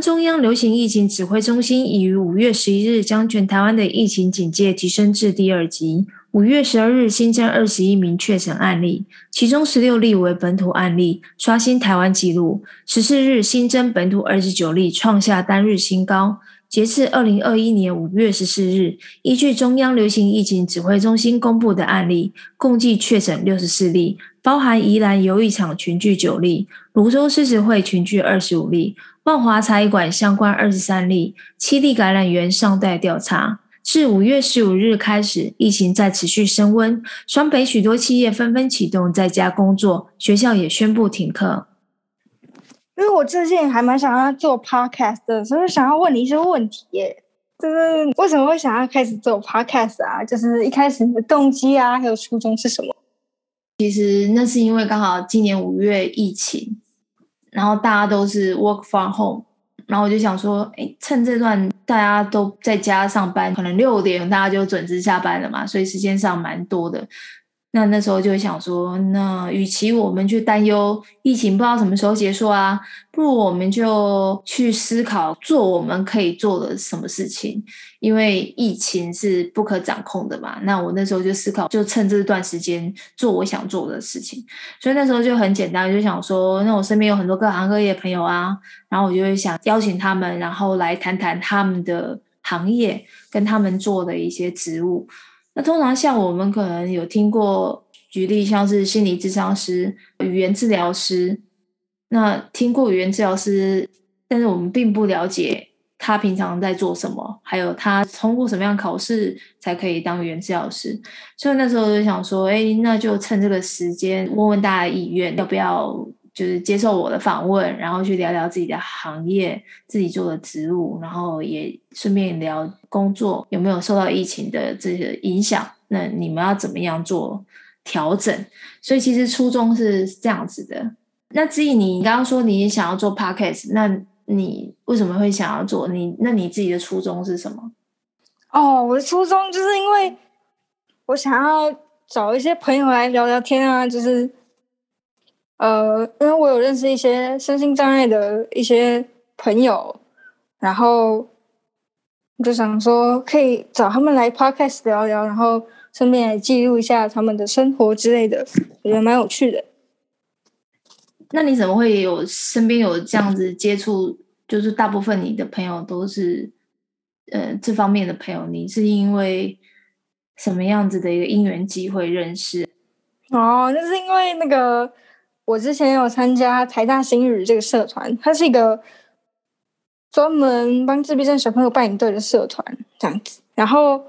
中央流行疫情指挥中心已于五月十一日将全台湾的疫情警戒提升至第二级。五月十二日新增二十一名确诊案例，其中十六例为本土案例，刷新台湾纪录。十四日新增本土二十九例，创下单日新高。截至二零二一年五月十四日，依据中央流行疫情指挥中心公布的案例，共计确诊六十四例，包含宜兰游艺场群聚九例，泸州狮子会群聚二十五例。万华茶艺馆相关二十三例，七例感染源尚待调查。自五月十五日开始，疫情在持续升温，双北许多企业纷纷启动在家工作，学校也宣布停课。因为我最近还蛮想要做 podcast 的，所以想要问你一些问题耶，就是为什么会想要开始做 podcast 啊？就是一开始你的动机啊，还有初衷是什么？其实那是因为刚好今年五月疫情。然后大家都是 work from home，然后我就想说，哎，趁这段大家都在家上班，可能六点大家就准时下班了嘛，所以时间上蛮多的。那那时候就想说，那与其我们去担忧疫情不知道什么时候结束啊，不如我们就去思考做我们可以做的什么事情。因为疫情是不可掌控的嘛，那我那时候就思考，就趁这段时间做我想做的事情。所以那时候就很简单，就想说，那我身边有很多各行各业的朋友啊，然后我就会想邀请他们，然后来谈谈他们的行业跟他们做的一些职务。那通常像我们可能有听过，举例像是心理咨商师、语言治疗师，那听过语言治疗师，但是我们并不了解他平常在做什么，还有他通过什么样考试才可以当语言治疗师。所以那时候就想说，哎，那就趁这个时间问问大家意愿，要不要？就是接受我的访问，然后去聊聊自己的行业、自己做的职务，然后也顺便聊工作有没有受到疫情的这些影响。那你们要怎么样做调整？所以其实初衷是这样子的。那至于你刚刚说你想要做 podcast，那你为什么会想要做？你那你自己的初衷是什么？哦，我的初衷就是因为我想要找一些朋友来聊聊天啊，就是。呃，因为我有认识一些身心障碍的一些朋友，然后我就想说可以找他们来 podcast 聊聊，然后顺便来记录一下他们的生活之类的，我觉得蛮有趣的。那你怎么会有身边有这样子接触？就是大部分你的朋友都是呃这方面的朋友，你是因为什么样子的一个因缘机会认识？哦，那是因为那个。我之前有参加台大新语这个社团，它是一个专门帮自闭症小朋友办营队的社团，这样子。然后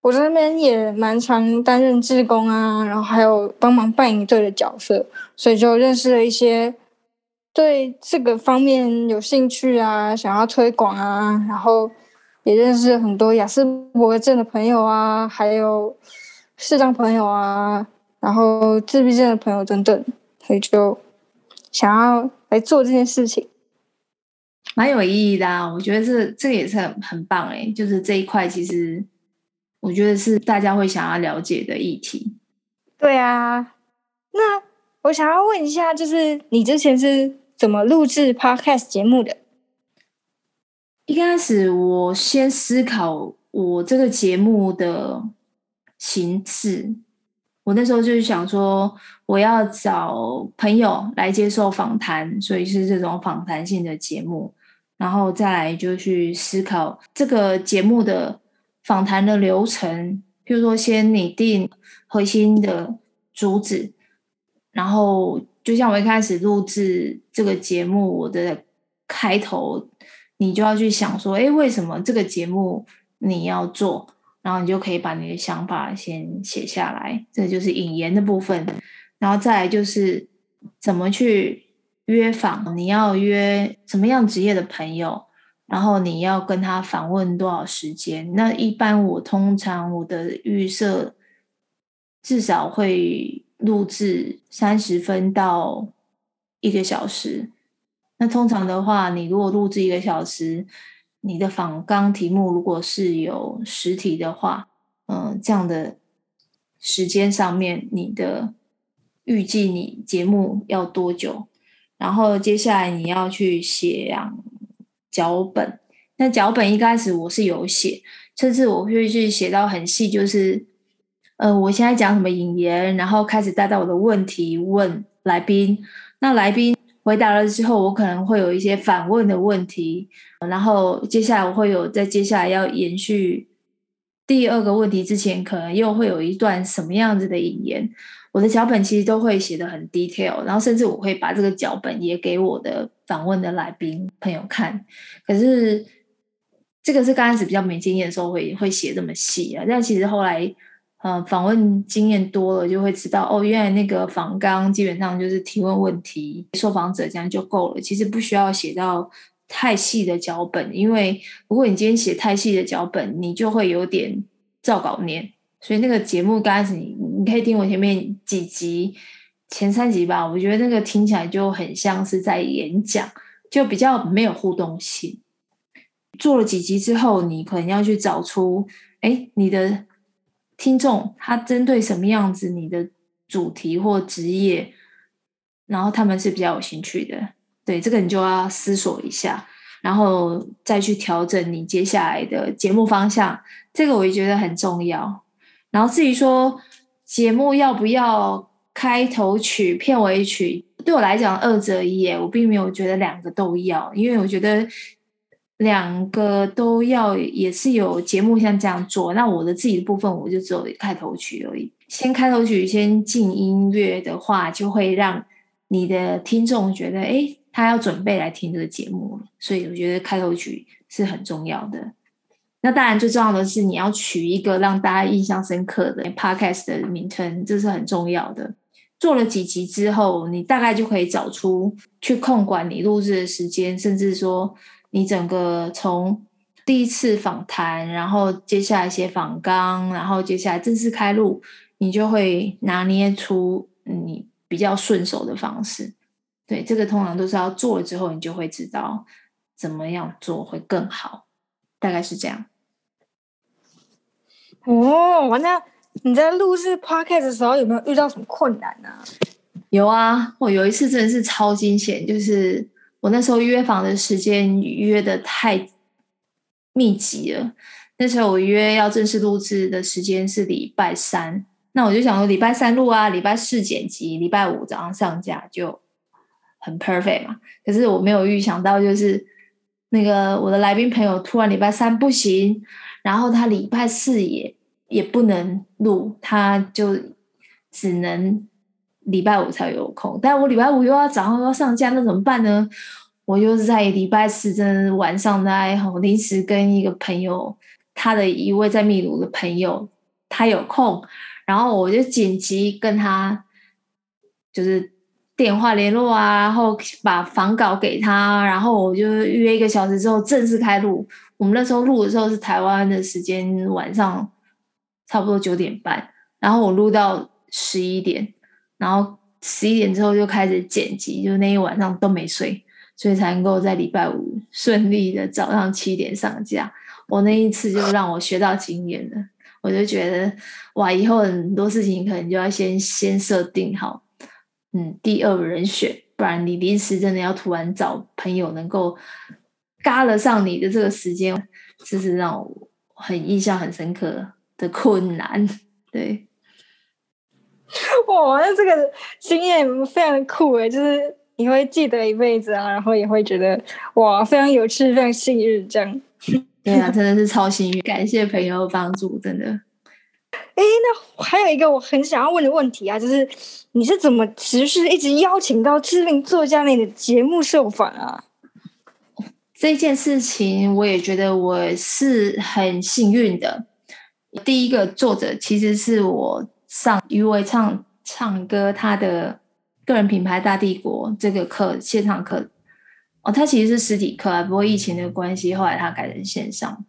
我在那边也蛮常担任志工啊，然后还有帮忙办营队的角色，所以就认识了一些对这个方面有兴趣啊，想要推广啊，然后也认识很多亚斯伯格症的朋友啊，还有视障朋友啊，然后自闭症的朋友等等。所以就想要来做这件事情，蛮有意义的啊！我觉得这这个也是很很棒哎，就是这一块其实我觉得是大家会想要了解的议题。对啊，那我想要问一下，就是你之前是怎么录制 Podcast 节目的？一开始我先思考我这个节目的形式。我那时候就是想说，我要找朋友来接受访谈，所以是这种访谈性的节目，然后再来就去思考这个节目的访谈的流程，譬如说先拟定核心的主旨，然后就像我一开始录制这个节目，我的开头，你就要去想说，诶，为什么这个节目你要做？然后你就可以把你的想法先写下来，这就是引言的部分。然后再来就是怎么去约访，你要约什么样职业的朋友，然后你要跟他访问多少时间。那一般我通常我的预设至少会录制三十分到一个小时。那通常的话，你如果录制一个小时。你的访纲题目如果是有实体的话，嗯，这样的时间上面，你的预计你节目要多久？然后接下来你要去写脚本。那脚本一开始我是有写，甚至我会去写到很细，就是，呃，我现在讲什么引言，然后开始带到我的问题问来宾。那来宾回答了之后，我可能会有一些反问的问题，然后接下来我会有在接下来要延续第二个问题之前，可能又会有一段什么样子的引言。我的脚本其实都会写得很 detail，然后甚至我会把这个脚本也给我的访问的来宾朋友看。可是这个是刚开始比较没经验的时候会会写这么细啊，但其实后来呃访问经验多了，就会知道哦，原来那个访纲基本上就是提问问题，受访者这样就够了，其实不需要写到太细的脚本，因为如果你今天写太细的脚本，你就会有点照稿念。所以那个节目刚开始你你可以听我前面几集，前三集吧，我觉得那个听起来就很像是在演讲，就比较没有互动性。做了几集之后，你可能要去找出，哎，你的听众他针对什么样子你的主题或职业，然后他们是比较有兴趣的，对，这个你就要思索一下，然后再去调整你接下来的节目方向，这个我也觉得很重要。然后至于说节目要不要开头曲、片尾曲，对我来讲二择一，我并没有觉得两个都要，因为我觉得两个都要也是有节目像这样做。那我的自己的部分，我就只有开头曲而已。先开头曲，先进音乐的话，就会让你的听众觉得，诶，他要准备来听这个节目了。所以我觉得开头曲是很重要的。那当然，最重要的是你要取一个让大家印象深刻的 podcast 的名称，这是很重要的。做了几集之后，你大概就可以找出去控管你录制的时间，甚至说你整个从第一次访谈，然后接下来写访纲，然后接下来正式开录，你就会拿捏出你比较顺手的方式。对，这个通常都是要做了之后，你就会知道怎么样做会更好，大概是这样。哦，那你在录制 podcast 的时候有没有遇到什么困难呢？有啊，我有一次真的是超惊险，就是我那时候约访的时间约得太密集了。那时候我约要正式录制的时间是礼拜三，那我就想说礼拜三录啊，礼拜四剪辑，礼拜五早上上架就很 perfect 嘛。可是我没有预想到，就是那个我的来宾朋友突然礼拜三不行。然后他礼拜四也也不能录，他就只能礼拜五才有空。但我礼拜五又要早上又要上架，那怎么办呢？我就是在礼拜四真的晚上在临时跟一个朋友，他的一位在秘鲁的朋友，他有空，然后我就紧急跟他就是电话联络啊，然后把房稿给他，然后我就预约一个小时之后正式开录。我们那时候录的时候是台湾的时间晚上差不多九点半，然后我录到十一点，然后十一点之后就开始剪辑，就那一晚上都没睡，所以才能够在礼拜五顺利的早上七点上架。我那一次就让我学到经验了，我就觉得哇，以后很多事情可能就要先先设定好，嗯，第二人选，不然你临时真的要突然找朋友能够。嘎了上你的这个时间，这是让我很印象很深刻的困难。对，哇，那这个经验非常酷诶，就是你会记得一辈子啊，然后也会觉得哇，非常有趣，非常幸运这样。对啊，真的是超幸运，感谢朋友帮助，真的。哎，那还有一个我很想要问的问题啊，就是你是怎么持续一直邀请到知名作家类的节目受访啊？这件事情，我也觉得我是很幸运的。第一个作者其实是我上于维唱唱歌他的个人品牌大帝国这个课线上课哦，他其实是实体课，不过疫情的关系，后来他改成线上。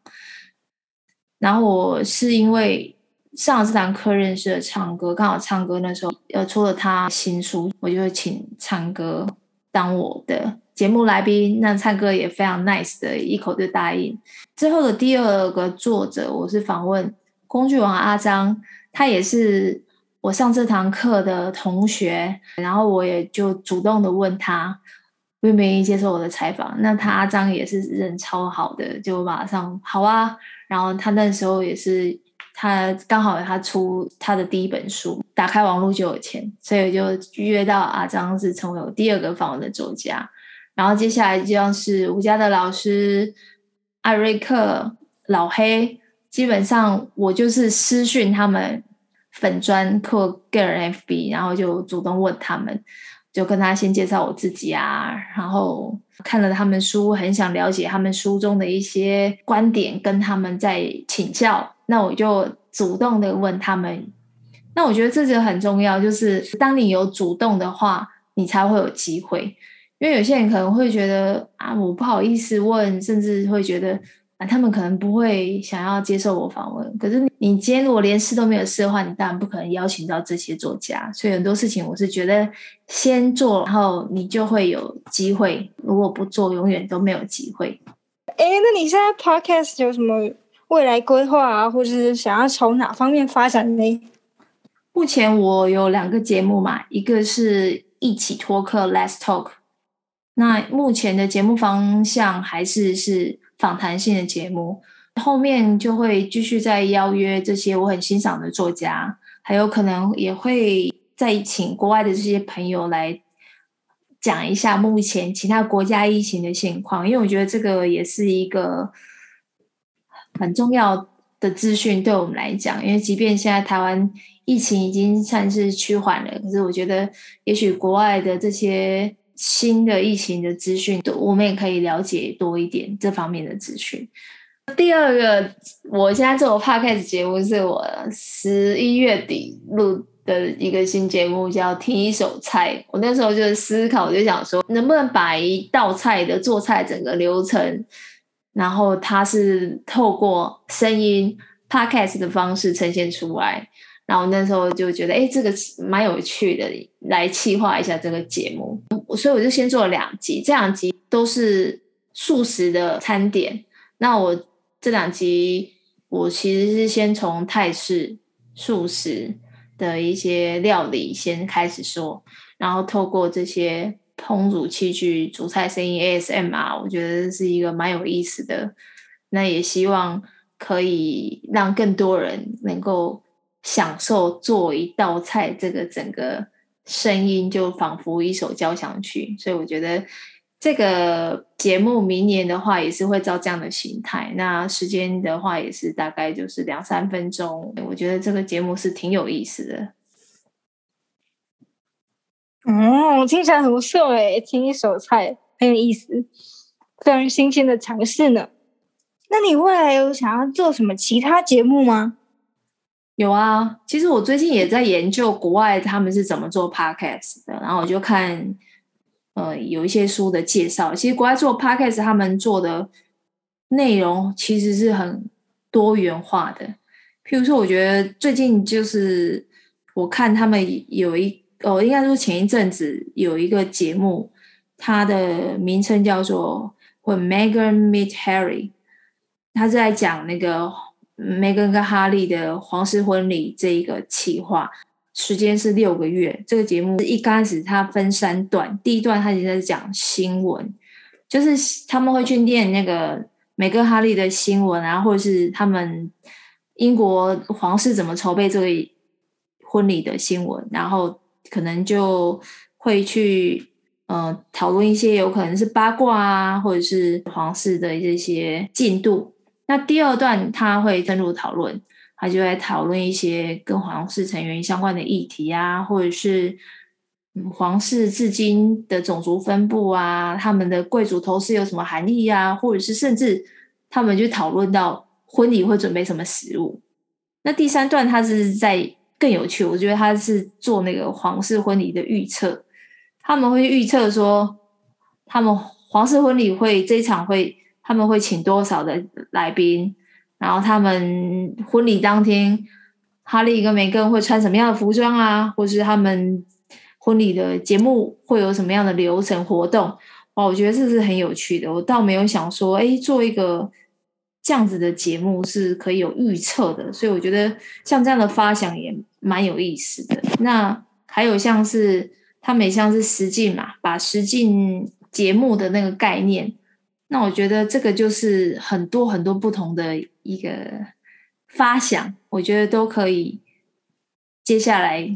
然后我是因为上了这堂课认识了唱歌，刚好唱歌那时候呃出了他新书，我就会请唱歌当我的。节目来宾，那唱歌也非常 nice 的，一口就答应。之后的第二个作者，我是访问工具王阿张，他也是我上这堂课的同学，然后我也就主动的问他，愿不愿意接受我的采访。那他阿张也是人超好的，就马上好啊。然后他那时候也是，他刚好他出他的第一本书，打开网络就有钱，所以就约到阿张是成为我第二个访问的作家。然后接下来就像是吴家的老师艾瑞克、老黑，基本上我就是私讯他们粉专或个人 FB，然后就主动问他们。就跟他先介绍我自己啊，然后看了他们书，很想了解他们书中的一些观点，跟他们在请教。那我就主动的问他们。那我觉得这就很重要，就是当你有主动的话，你才会有机会。因为有些人可能会觉得啊，我不好意思问，甚至会觉得。啊，他们可能不会想要接受我访问。可是你今天如果连试都没有试的话，你当然不可能邀请到这些作家。所以很多事情，我是觉得先做，然后你就会有机会。如果不做，永远都没有机会。哎，那你现在 podcast 有什么未来规划啊，或者是想要从哪方面发展呢？目前我有两个节目嘛，一个是一起脱课 Let's Talk。那目前的节目方向还是是。访谈性的节目，后面就会继续再邀约这些我很欣赏的作家，还有可能也会再请国外的这些朋友来讲一下目前其他国家疫情的现况，因为我觉得这个也是一个很重要的资讯对我们来讲。因为即便现在台湾疫情已经算是趋缓了，可是我觉得也许国外的这些。新的疫情的资讯，我们也可以了解多一点这方面的资讯。第二个，我现在做 podcast 节目是我十一月底录的一个新节目，叫《听一手菜》。我那时候就是思考，我就想说，能不能把一道菜的做菜整个流程，然后它是透过声音 podcast 的方式呈现出来。然后那时候就觉得，哎，这个蛮有趣的，来企划一下这个节目。所以我就先做了两集，这两集都是素食的餐点。那我这两集，我其实是先从泰式素食的一些料理先开始说，然后透过这些烹煮器具、煮菜声音 ASMR，我觉得是一个蛮有意思的。那也希望可以让更多人能够。享受做一道菜，这个整个声音就仿佛一首交响曲，所以我觉得这个节目明年的话也是会照这样的形态。那时间的话也是大概就是两三分钟，我觉得这个节目是挺有意思的。嗯，听起来很不错诶，听一手菜很有意思，非常新鲜的尝试呢。那你未来有想要做什么其他节目吗？有啊，其实我最近也在研究国外他们是怎么做 podcast 的，然后我就看，呃，有一些书的介绍。其实国外做 podcast，他们做的内容其实是很多元化的。譬如说，我觉得最近就是我看他们有一，哦，应该说前一阵子有一个节目，它的名称叫做《When Megan Meet Harry》，他是在讲那个。梅根跟哈利的皇室婚礼这一个企划，时间是六个月。这个节目一开始它分三段，第一段它已经在讲新闻，就是他们会去念那个梅根哈利的新闻啊，或者是他们英国皇室怎么筹备这个婚礼的新闻，然后可能就会去呃讨论一些有可能是八卦啊，或者是皇室的这些进度。那第二段他会深入讨论，他就会讨论一些跟皇室成员相关的议题啊，或者是皇室至今的种族分布啊，他们的贵族头饰有什么含义啊，或者是甚至他们就讨论到婚礼会准备什么食物。那第三段他是在更有趣，我觉得他是做那个皇室婚礼的预测，他们会预测说他们皇室婚礼会这一场会。他们会请多少的来宾？然后他们婚礼当天，哈利跟梅根会穿什么样的服装啊？或是他们婚礼的节目会有什么样的流程活动？哇，我觉得这是很有趣的。我倒没有想说，哎，做一个这样子的节目是可以有预测的。所以我觉得像这样的发想也蛮有意思的。那还有像是他们也像是实境嘛，把实境。节目的那个概念。那我觉得这个就是很多很多不同的一个发想，我觉得都可以接下来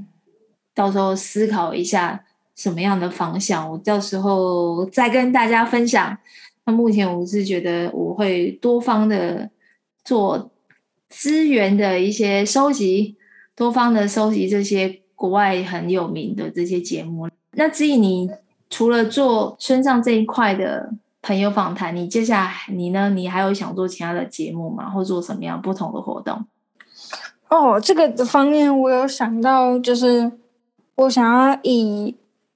到时候思考一下什么样的方向，我到时候再跟大家分享。那目前我是觉得我会多方的做资源的一些收集，多方的收集这些国外很有名的这些节目。那至于你除了做身上这一块的。朋友访谈，你接下来你呢？你还有想做其他的节目吗？或做什么样不同的活动？哦，这个的方面我有想到，就是我想要以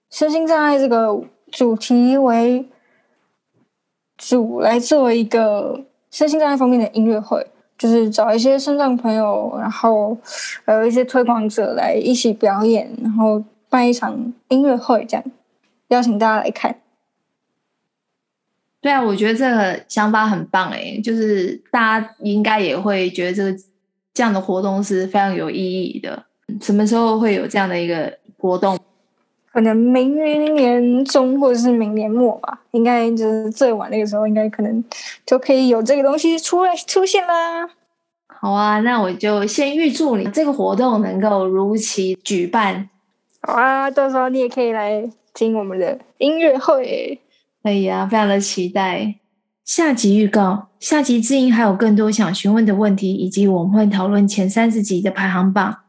身心障碍这个主题为主来做一个身心障碍方面的音乐会，就是找一些身障朋友，然后还有一些推广者来一起表演，然后办一场音乐会，这样邀请大家来看。对啊，我觉得这个想法很棒诶，就是大家应该也会觉得这个这样的活动是非常有意义的。什么时候会有这样的一个活动？可能明年中或者是明年末吧，应该就是最晚那个时候，应该可能就可以有这个东西出来出现啦。好啊，那我就先预祝你这个活动能够如期举办。好啊，到时候你也可以来听我们的音乐会。可以啊，非常的期待。下集预告：下集知音还有更多想询问的问题，以及我们会讨论前三十集的排行榜。